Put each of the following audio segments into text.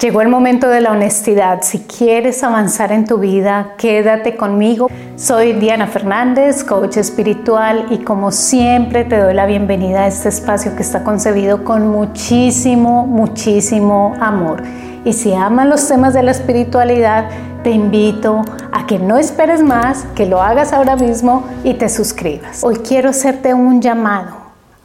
Llegó el momento de la honestidad. Si quieres avanzar en tu vida, quédate conmigo. Soy Diana Fernández, coach espiritual y como siempre te doy la bienvenida a este espacio que está concebido con muchísimo, muchísimo amor. Y si amas los temas de la espiritualidad, te invito a que no esperes más, que lo hagas ahora mismo y te suscribas. Hoy quiero hacerte un llamado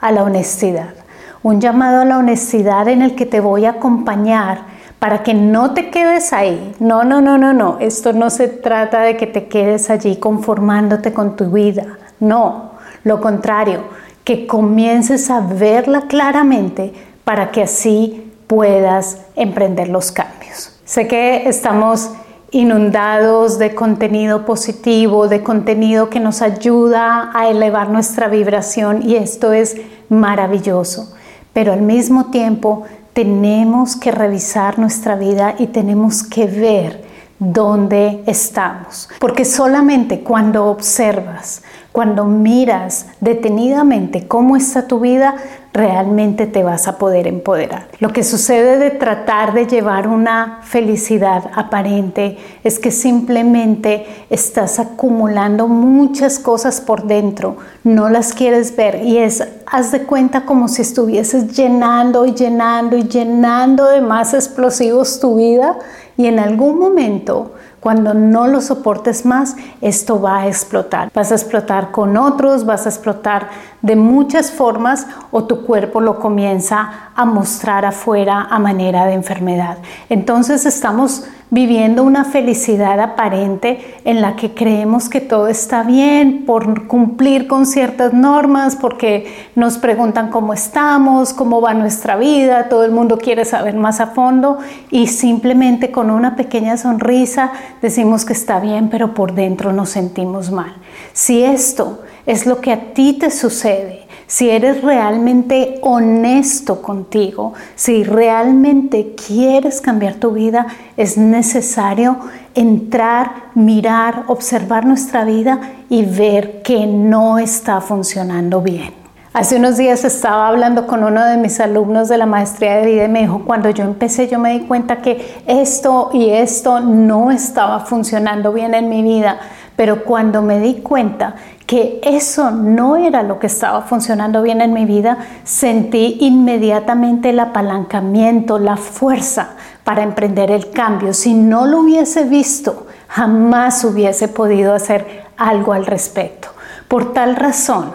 a la honestidad. Un llamado a la honestidad en el que te voy a acompañar para que no te quedes ahí. No, no, no, no, no. Esto no se trata de que te quedes allí conformándote con tu vida. No, lo contrario, que comiences a verla claramente para que así puedas emprender los cambios. Sé que estamos inundados de contenido positivo, de contenido que nos ayuda a elevar nuestra vibración y esto es maravilloso, pero al mismo tiempo tenemos que revisar nuestra vida y tenemos que ver dónde estamos. Porque solamente cuando observas, cuando miras detenidamente cómo está tu vida, realmente te vas a poder empoderar. Lo que sucede de tratar de llevar una felicidad aparente es que simplemente estás acumulando muchas cosas por dentro, no las quieres ver y es, haz de cuenta como si estuvieses llenando y llenando y llenando de más explosivos tu vida y en algún momento cuando no lo soportes más, esto va a explotar. Vas a explotar con otros, vas a explotar de muchas formas o tu cuerpo lo comienza a mostrar afuera a manera de enfermedad. Entonces estamos viviendo una felicidad aparente en la que creemos que todo está bien por cumplir con ciertas normas, porque nos preguntan cómo estamos, cómo va nuestra vida, todo el mundo quiere saber más a fondo y simplemente con una pequeña sonrisa decimos que está bien, pero por dentro nos sentimos mal. Si esto es lo que a ti te sucede, si eres realmente honesto contigo, si realmente quieres cambiar tu vida, es necesario entrar, mirar, observar nuestra vida y ver que no está funcionando bien. Hace unos días estaba hablando con uno de mis alumnos de la maestría de vida y me dijo, cuando yo empecé yo me di cuenta que esto y esto no estaba funcionando bien en mi vida, pero cuando me di cuenta que eso no era lo que estaba funcionando bien en mi vida, sentí inmediatamente el apalancamiento, la fuerza para emprender el cambio. Si no lo hubiese visto, jamás hubiese podido hacer algo al respecto. Por tal razón,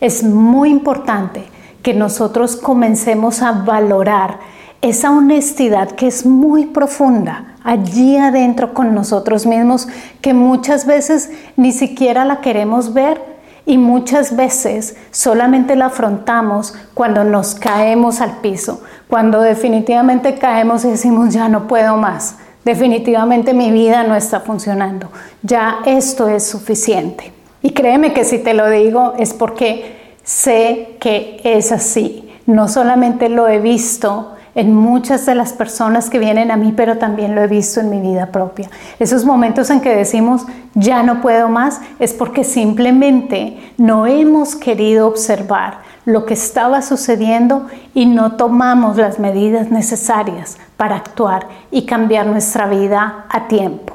es muy importante que nosotros comencemos a valorar esa honestidad que es muy profunda allí adentro con nosotros mismos, que muchas veces ni siquiera la queremos ver y muchas veces solamente la afrontamos cuando nos caemos al piso, cuando definitivamente caemos y decimos ya no puedo más, definitivamente mi vida no está funcionando, ya esto es suficiente. Y créeme que si te lo digo es porque sé que es así. No solamente lo he visto en muchas de las personas que vienen a mí, pero también lo he visto en mi vida propia. Esos momentos en que decimos, ya no puedo más, es porque simplemente no hemos querido observar lo que estaba sucediendo y no tomamos las medidas necesarias para actuar y cambiar nuestra vida a tiempo.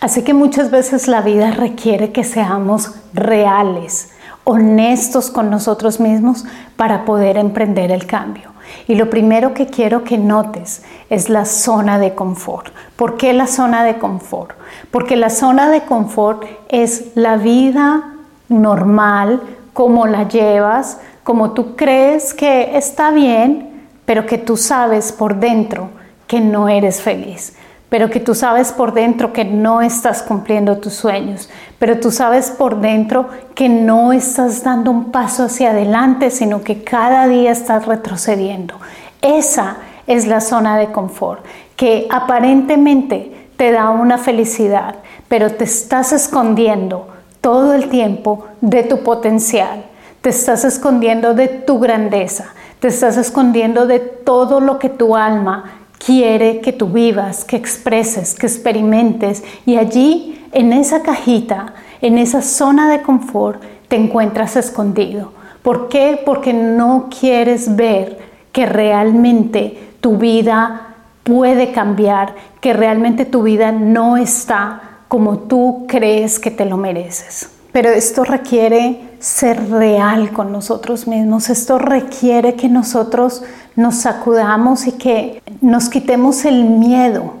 Así que muchas veces la vida requiere que seamos reales, honestos con nosotros mismos para poder emprender el cambio. Y lo primero que quiero que notes es la zona de confort. ¿Por qué la zona de confort? Porque la zona de confort es la vida normal, como la llevas, como tú crees que está bien, pero que tú sabes por dentro que no eres feliz pero que tú sabes por dentro que no estás cumpliendo tus sueños, pero tú sabes por dentro que no estás dando un paso hacia adelante, sino que cada día estás retrocediendo. Esa es la zona de confort, que aparentemente te da una felicidad, pero te estás escondiendo todo el tiempo de tu potencial, te estás escondiendo de tu grandeza, te estás escondiendo de todo lo que tu alma quiere que tú vivas, que expreses, que experimentes y allí, en esa cajita, en esa zona de confort, te encuentras escondido. ¿Por qué? Porque no quieres ver que realmente tu vida puede cambiar, que realmente tu vida no está como tú crees que te lo mereces. Pero esto requiere ser real con nosotros mismos. Esto requiere que nosotros nos sacudamos y que nos quitemos el miedo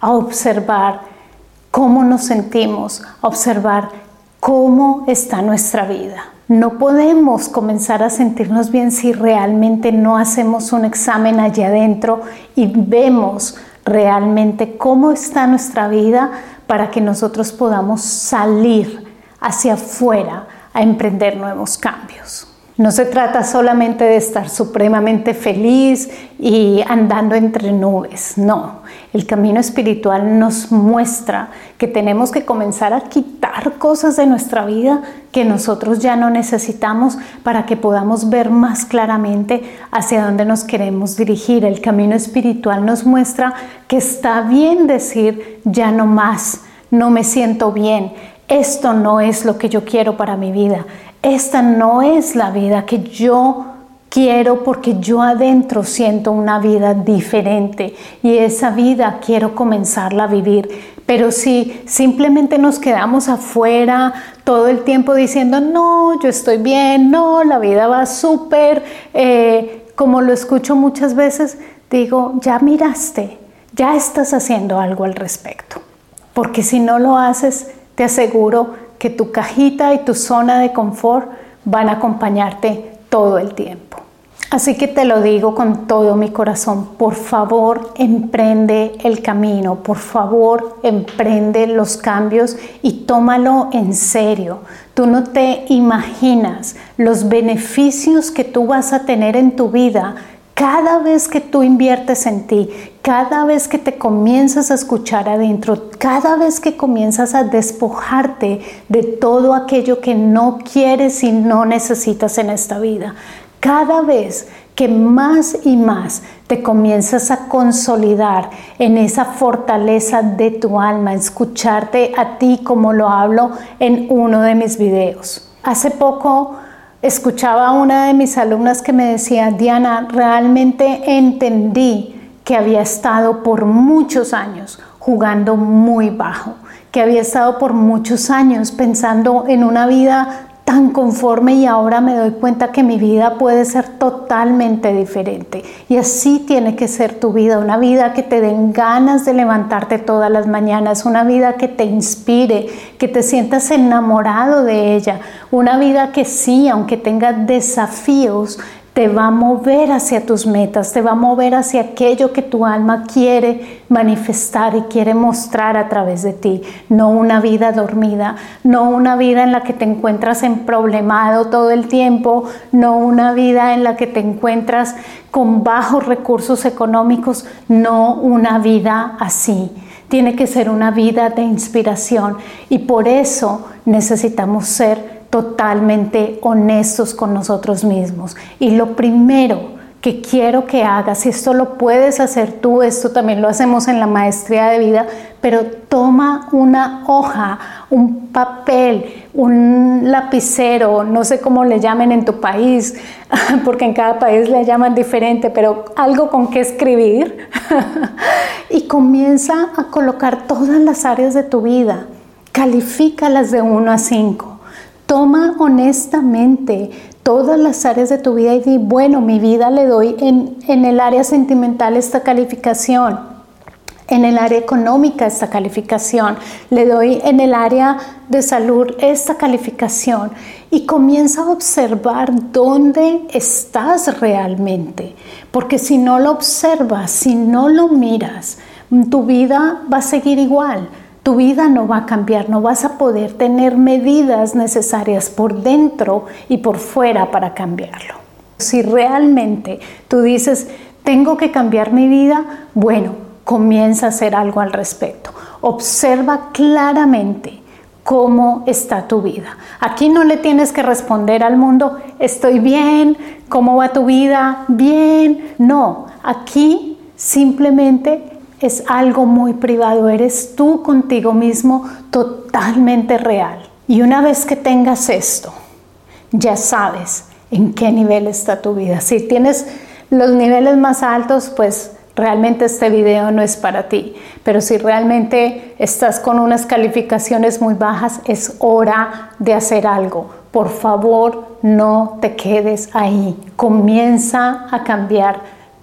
a observar cómo nos sentimos, a observar cómo está nuestra vida. No podemos comenzar a sentirnos bien si realmente no hacemos un examen allá adentro y vemos realmente cómo está nuestra vida para que nosotros podamos salir hacia afuera a emprender nuevos cambios. No se trata solamente de estar supremamente feliz y andando entre nubes, no. El camino espiritual nos muestra que tenemos que comenzar a quitar cosas de nuestra vida que nosotros ya no necesitamos para que podamos ver más claramente hacia dónde nos queremos dirigir. El camino espiritual nos muestra que está bien decir ya no más, no me siento bien, esto no es lo que yo quiero para mi vida, esta no es la vida que yo quiero porque yo adentro siento una vida diferente y esa vida quiero comenzarla a vivir. Pero si simplemente nos quedamos afuera todo el tiempo diciendo, no, yo estoy bien, no, la vida va súper, eh, como lo escucho muchas veces, digo, ya miraste, ya estás haciendo algo al respecto. Porque si no lo haces, te aseguro que tu cajita y tu zona de confort van a acompañarte todo el tiempo. Así que te lo digo con todo mi corazón, por favor emprende el camino, por favor emprende los cambios y tómalo en serio. Tú no te imaginas los beneficios que tú vas a tener en tu vida cada vez que tú inviertes en ti, cada vez que te comienzas a escuchar adentro, cada vez que comienzas a despojarte de todo aquello que no quieres y no necesitas en esta vida, cada vez que más y más te comienzas a consolidar en esa fortaleza de tu alma, escucharte a ti como lo hablo en uno de mis videos. Hace poco escuchaba a una de mis alumnas que me decía, Diana, realmente entendí que había estado por muchos años jugando muy bajo, que había estado por muchos años pensando en una vida tan conforme y ahora me doy cuenta que mi vida puede ser totalmente diferente. Y así tiene que ser tu vida, una vida que te den ganas de levantarte todas las mañanas, una vida que te inspire, que te sientas enamorado de ella, una vida que sí, aunque tenga desafíos, te va a mover hacia tus metas, te va a mover hacia aquello que tu alma quiere manifestar y quiere mostrar a través de ti. No una vida dormida, no una vida en la que te encuentras en problemado todo el tiempo, no una vida en la que te encuentras con bajos recursos económicos, no una vida así. Tiene que ser una vida de inspiración y por eso necesitamos ser totalmente honestos con nosotros mismos. Y lo primero que quiero que hagas, y esto lo puedes hacer tú, esto también lo hacemos en la maestría de vida, pero toma una hoja, un papel, un lapicero, no sé cómo le llamen en tu país, porque en cada país le llaman diferente, pero algo con que escribir y comienza a colocar todas las áreas de tu vida, califícalas de 1 a 5 Toma honestamente todas las áreas de tu vida y di, bueno, mi vida le doy en, en el área sentimental esta calificación, en el área económica esta calificación, le doy en el área de salud esta calificación y comienza a observar dónde estás realmente, porque si no lo observas, si no lo miras, tu vida va a seguir igual tu vida no va a cambiar, no vas a poder tener medidas necesarias por dentro y por fuera para cambiarlo. Si realmente tú dices, tengo que cambiar mi vida, bueno, comienza a hacer algo al respecto. Observa claramente cómo está tu vida. Aquí no le tienes que responder al mundo, estoy bien, ¿cómo va tu vida? Bien. No, aquí simplemente es algo muy privado, eres tú contigo mismo totalmente real. Y una vez que tengas esto, ya sabes en qué nivel está tu vida. Si tienes los niveles más altos, pues realmente este video no es para ti. Pero si realmente estás con unas calificaciones muy bajas, es hora de hacer algo. Por favor, no te quedes ahí. Comienza a cambiar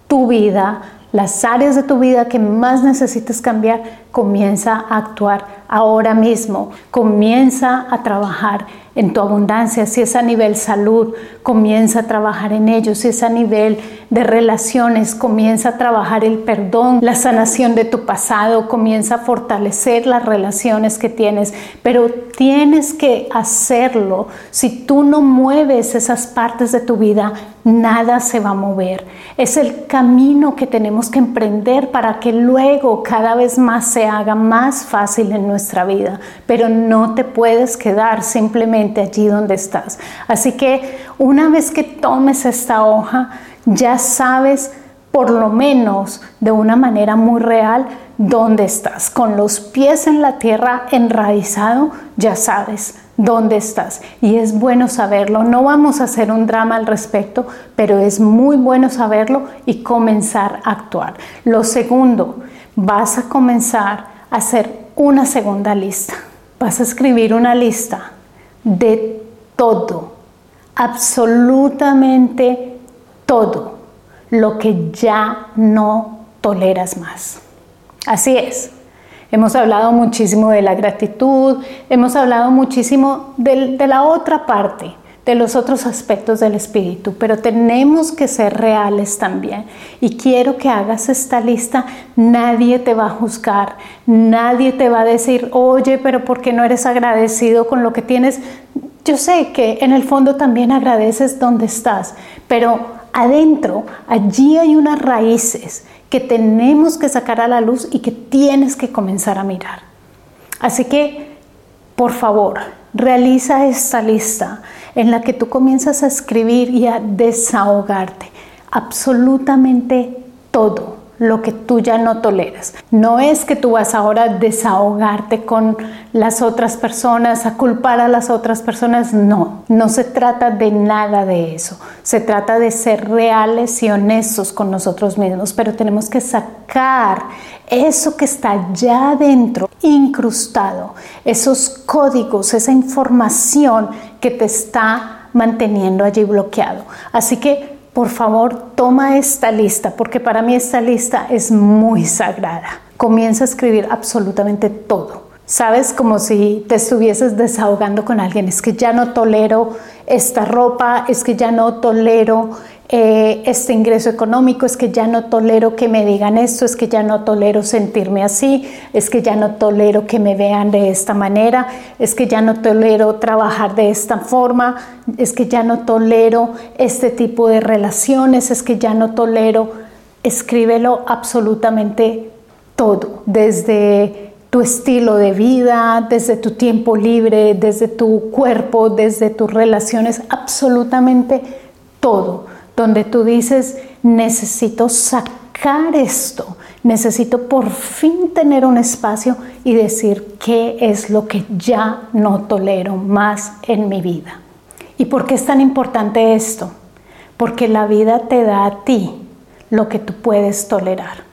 tu vida, las áreas de tu vida que más necesites cambiar, comienza a actuar ahora mismo. Comienza a trabajar en tu abundancia, si es a nivel salud, comienza a trabajar en ello, si es a nivel de relaciones, comienza a trabajar el perdón, la sanación de tu pasado, comienza a fortalecer las relaciones que tienes, pero tienes que hacerlo. Si tú no mueves esas partes de tu vida, nada se va a mover. Es el camino que tenemos que emprender para que luego cada vez más haga más fácil en nuestra vida, pero no te puedes quedar simplemente allí donde estás. Así que una vez que tomes esta hoja, ya sabes por lo menos de una manera muy real dónde estás. Con los pies en la tierra enraizado, ya sabes dónde estás. Y es bueno saberlo. No vamos a hacer un drama al respecto, pero es muy bueno saberlo y comenzar a actuar. Lo segundo, vas a comenzar a hacer una segunda lista. Vas a escribir una lista de todo, absolutamente todo lo que ya no toleras más. Así es. Hemos hablado muchísimo de la gratitud, hemos hablado muchísimo de, la otra parte, de los otros aspectos del espíritu, pero tenemos que ser reales también. Y quiero que hagas esta lista. Nadie te va a juzgar, nadie te va a decir, oye, pero ¿por qué no eres agradecido con lo que tienes? Yo sé que en el fondo también agradeces donde estás, pero adentro, allí hay unas raíces que tenemos que sacar a la luz y que tienes que comenzar a mirar. Así que, por favor, realiza esta lista en la que tú comienzas a escribir y a desahogarte absolutamente todo lo que tú ya no toleras. No es que tú vas ahora a desahogarte con las otras personas, a culpar a las otras personas, no, no se trata de nada de eso. Se trata de ser reales y honestos con nosotros mismos, pero tenemos que sacar eso que está ya dentro, incrustado, esos códigos, esa información que te está manteniendo allí bloqueado. Así que, por favor, toma esta lista, porque para mí esta lista es muy sagrada. Comienza a escribir absolutamente todo. Sabes, como si te estuvieses desahogando con alguien, es que ya no tolero esta ropa, es que ya no tolero eh, este ingreso económico, es que ya no tolero que me digan esto, es que ya no tolero sentirme así, es que ya no tolero que me vean de esta manera, es que ya no tolero trabajar de esta forma, es que ya no tolero este tipo de relaciones, es que ya no tolero, escríbelo absolutamente todo, desde tu estilo de vida, desde tu tiempo libre, desde tu cuerpo, desde tus relaciones, absolutamente todo donde tú dices, necesito sacar esto, necesito por fin tener un espacio y decir qué es lo que ya no tolero más en mi vida. ¿Y por qué es tan importante esto? Porque la vida te da a ti lo que tú puedes tolerar.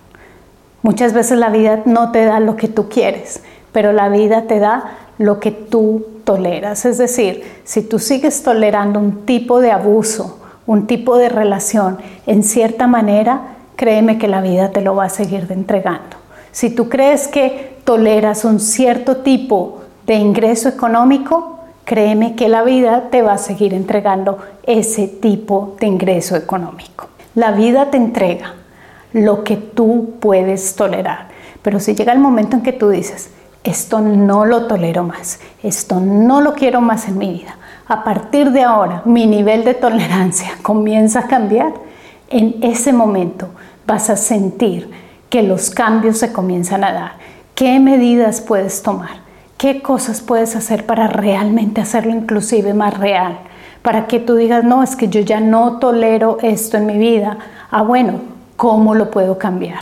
Muchas veces la vida no te da lo que tú quieres, pero la vida te da lo que tú toleras. Es decir, si tú sigues tolerando un tipo de abuso, un tipo de relación en cierta manera, créeme que la vida te lo va a seguir entregando. Si tú crees que toleras un cierto tipo de ingreso económico, créeme que la vida te va a seguir entregando ese tipo de ingreso económico. La vida te entrega lo que tú puedes tolerar. Pero si llega el momento en que tú dices, esto no lo tolero más, esto no lo quiero más en mi vida, a partir de ahora mi nivel de tolerancia comienza a cambiar, en ese momento vas a sentir que los cambios se comienzan a dar. ¿Qué medidas puedes tomar? ¿Qué cosas puedes hacer para realmente hacerlo inclusive más real? Para que tú digas, no, es que yo ya no tolero esto en mi vida. Ah, bueno, ¿cómo lo puedo cambiar?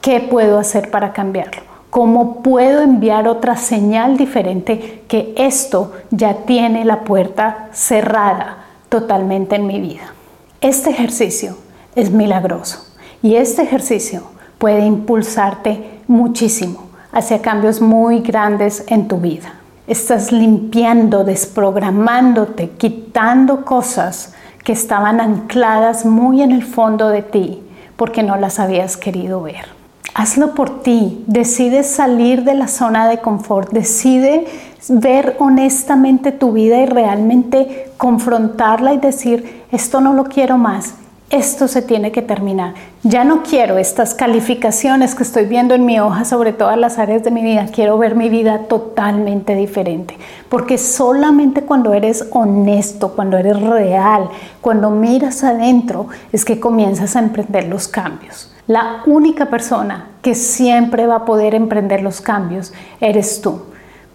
¿Qué puedo hacer para cambiarlo? ¿Cómo puedo enviar otra señal diferente que esto ya tiene la puerta cerrada totalmente en mi vida? Este ejercicio es milagroso y este ejercicio puede impulsarte muchísimo hacia cambios muy grandes en tu vida. Estás limpiando, desprogramándote, quitando cosas que estaban ancladas muy en el fondo de ti porque no las habías querido ver. Hazlo por ti, decide salir de la zona de confort, decide ver honestamente tu vida y realmente confrontarla y decir, esto no lo quiero más, esto se tiene que terminar. Ya no quiero estas calificaciones que estoy viendo en mi hoja sobre todas las áreas de mi vida. Quiero ver mi vida totalmente diferente. Porque solamente cuando eres honesto, cuando eres real, cuando miras adentro, es que comienzas a emprender los cambios. La única persona que siempre va a poder emprender los cambios eres tú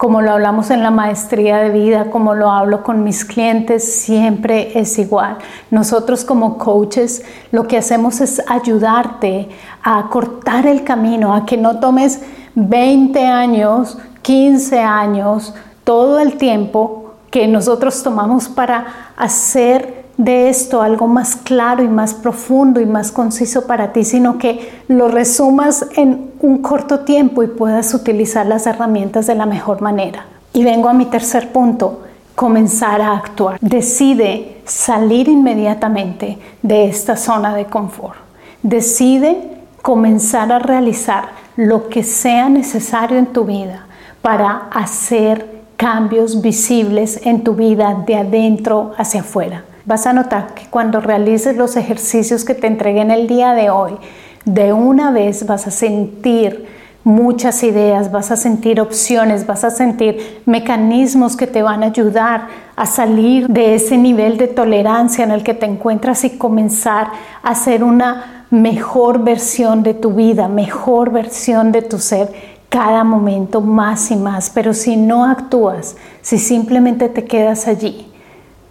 como lo hablamos en la maestría de vida, como lo hablo con mis clientes, siempre es igual. Nosotros como coaches lo que hacemos es ayudarte a cortar el camino, a que no tomes 20 años, 15 años, todo el tiempo que nosotros tomamos para hacer de esto algo más claro y más profundo y más conciso para ti, sino que lo resumas en un corto tiempo y puedas utilizar las herramientas de la mejor manera. Y vengo a mi tercer punto, comenzar a actuar. Decide salir inmediatamente de esta zona de confort. Decide comenzar a realizar lo que sea necesario en tu vida para hacer cambios visibles en tu vida de adentro hacia afuera vas a notar que cuando realices los ejercicios que te entregué en el día de hoy, de una vez vas a sentir muchas ideas, vas a sentir opciones, vas a sentir mecanismos que te van a ayudar a salir de ese nivel de tolerancia en el que te encuentras y comenzar a hacer una mejor versión de tu vida, mejor versión de tu ser cada momento más y más. Pero si no actúas, si simplemente te quedas allí,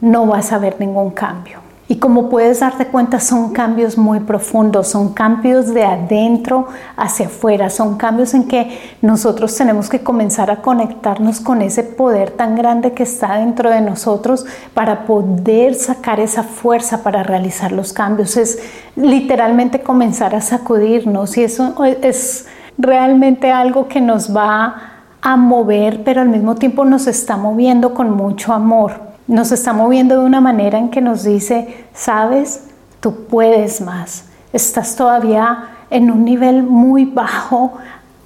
no vas a ver ningún cambio. Y como puedes darte cuenta, son cambios muy profundos, son cambios de adentro hacia afuera, son cambios en que nosotros tenemos que comenzar a conectarnos con ese poder tan grande que está dentro de nosotros para poder sacar esa fuerza para realizar los cambios. Es literalmente comenzar a sacudirnos y eso es realmente algo que nos va a mover, pero al mismo tiempo nos está moviendo con mucho amor nos está moviendo de una manera en que nos dice, sabes, tú puedes más, estás todavía en un nivel muy bajo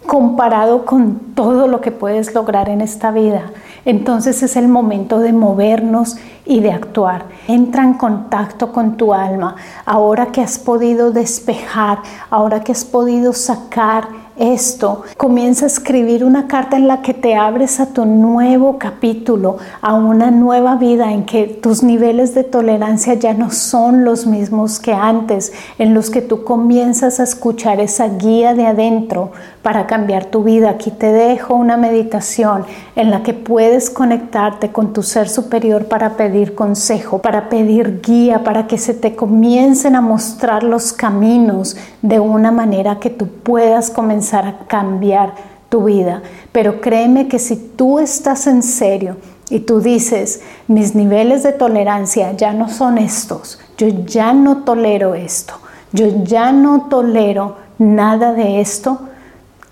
comparado con todo lo que puedes lograr en esta vida. Entonces es el momento de movernos y de actuar. Entra en contacto con tu alma. Ahora que has podido despejar, ahora que has podido sacar esto, comienza a escribir una carta en la que te abres a tu nuevo capítulo, a una nueva vida en que tus niveles de tolerancia ya no son los mismos que antes, en los que tú comienzas a escuchar esa guía de adentro para cambiar tu vida. Aquí te dejo una meditación en la que puedes conectarte con tu ser superior para pedir consejo, para pedir guía, para que se te comiencen a mostrar los caminos de una manera que tú puedas comenzar a cambiar tu vida. Pero créeme que si tú estás en serio y tú dices, mis niveles de tolerancia ya no son estos, yo ya no tolero esto, yo ya no tolero nada de esto,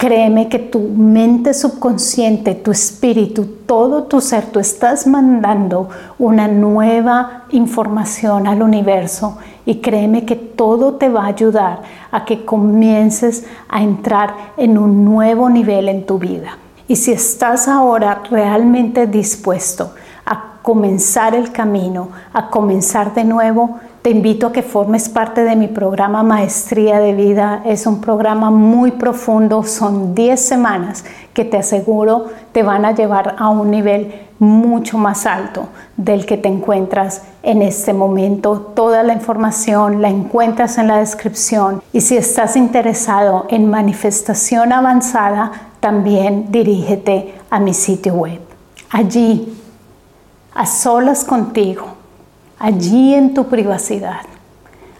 Créeme que tu mente subconsciente, tu espíritu, todo tu ser, tú estás mandando una nueva información al universo y créeme que todo te va a ayudar a que comiences a entrar en un nuevo nivel en tu vida. Y si estás ahora realmente dispuesto a comenzar el camino, a comenzar de nuevo, te invito a que formes parte de mi programa Maestría de Vida. Es un programa muy profundo, son 10 semanas que te aseguro te van a llevar a un nivel mucho más alto del que te encuentras en este momento. Toda la información la encuentras en la descripción y si estás interesado en manifestación avanzada, también dirígete a mi sitio web. Allí, a solas contigo allí en tu privacidad,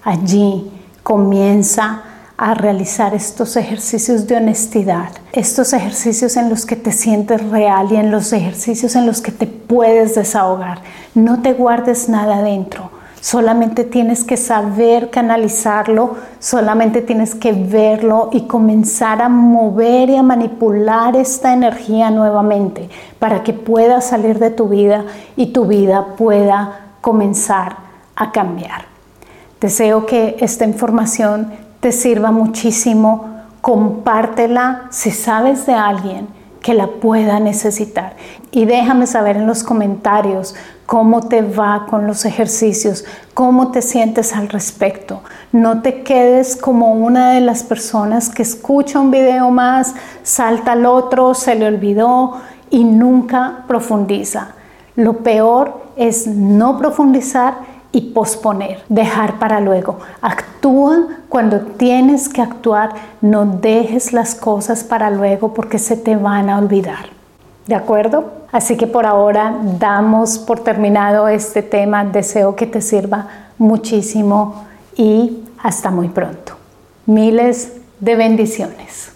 allí comienza a realizar estos ejercicios de honestidad, estos ejercicios en los que te sientes real y en los ejercicios en los que te puedes desahogar. No te guardes nada dentro. Solamente tienes que saber canalizarlo, solamente tienes que verlo y comenzar a mover y a manipular esta energía nuevamente para que pueda salir de tu vida y tu vida pueda comenzar a cambiar. Deseo que esta información te sirva muchísimo. Compártela si sabes de alguien que la pueda necesitar. Y déjame saber en los comentarios cómo te va con los ejercicios, cómo te sientes al respecto. No te quedes como una de las personas que escucha un video más, salta al otro, se le olvidó y nunca profundiza. Lo peor es no profundizar y posponer, dejar para luego. Actúa cuando tienes que actuar, no dejes las cosas para luego porque se te van a olvidar. ¿De acuerdo? Así que por ahora damos por terminado este tema. Deseo que te sirva muchísimo y hasta muy pronto. Miles de bendiciones.